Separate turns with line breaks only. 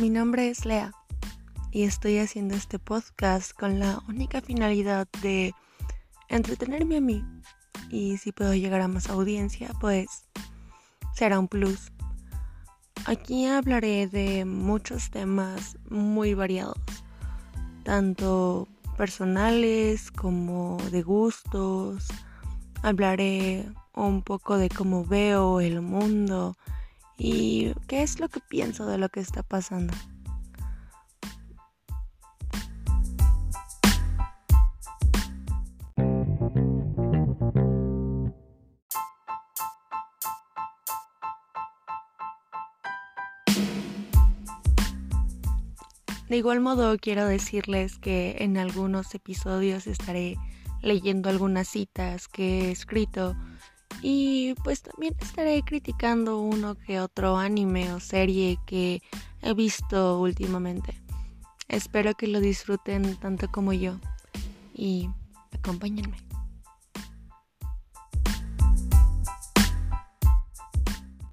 Mi nombre es Lea y estoy haciendo este podcast con la única finalidad de entretenerme a mí y si puedo llegar a más audiencia pues será un plus. Aquí hablaré de muchos temas muy variados, tanto personales como de gustos. Hablaré un poco de cómo veo el mundo y qué es lo que pienso de lo que está pasando. De igual modo quiero decirles que en algunos episodios estaré leyendo algunas citas que he escrito y pues también estaré criticando uno que otro anime o serie que he visto últimamente. Espero que lo disfruten tanto como yo y acompáñenme.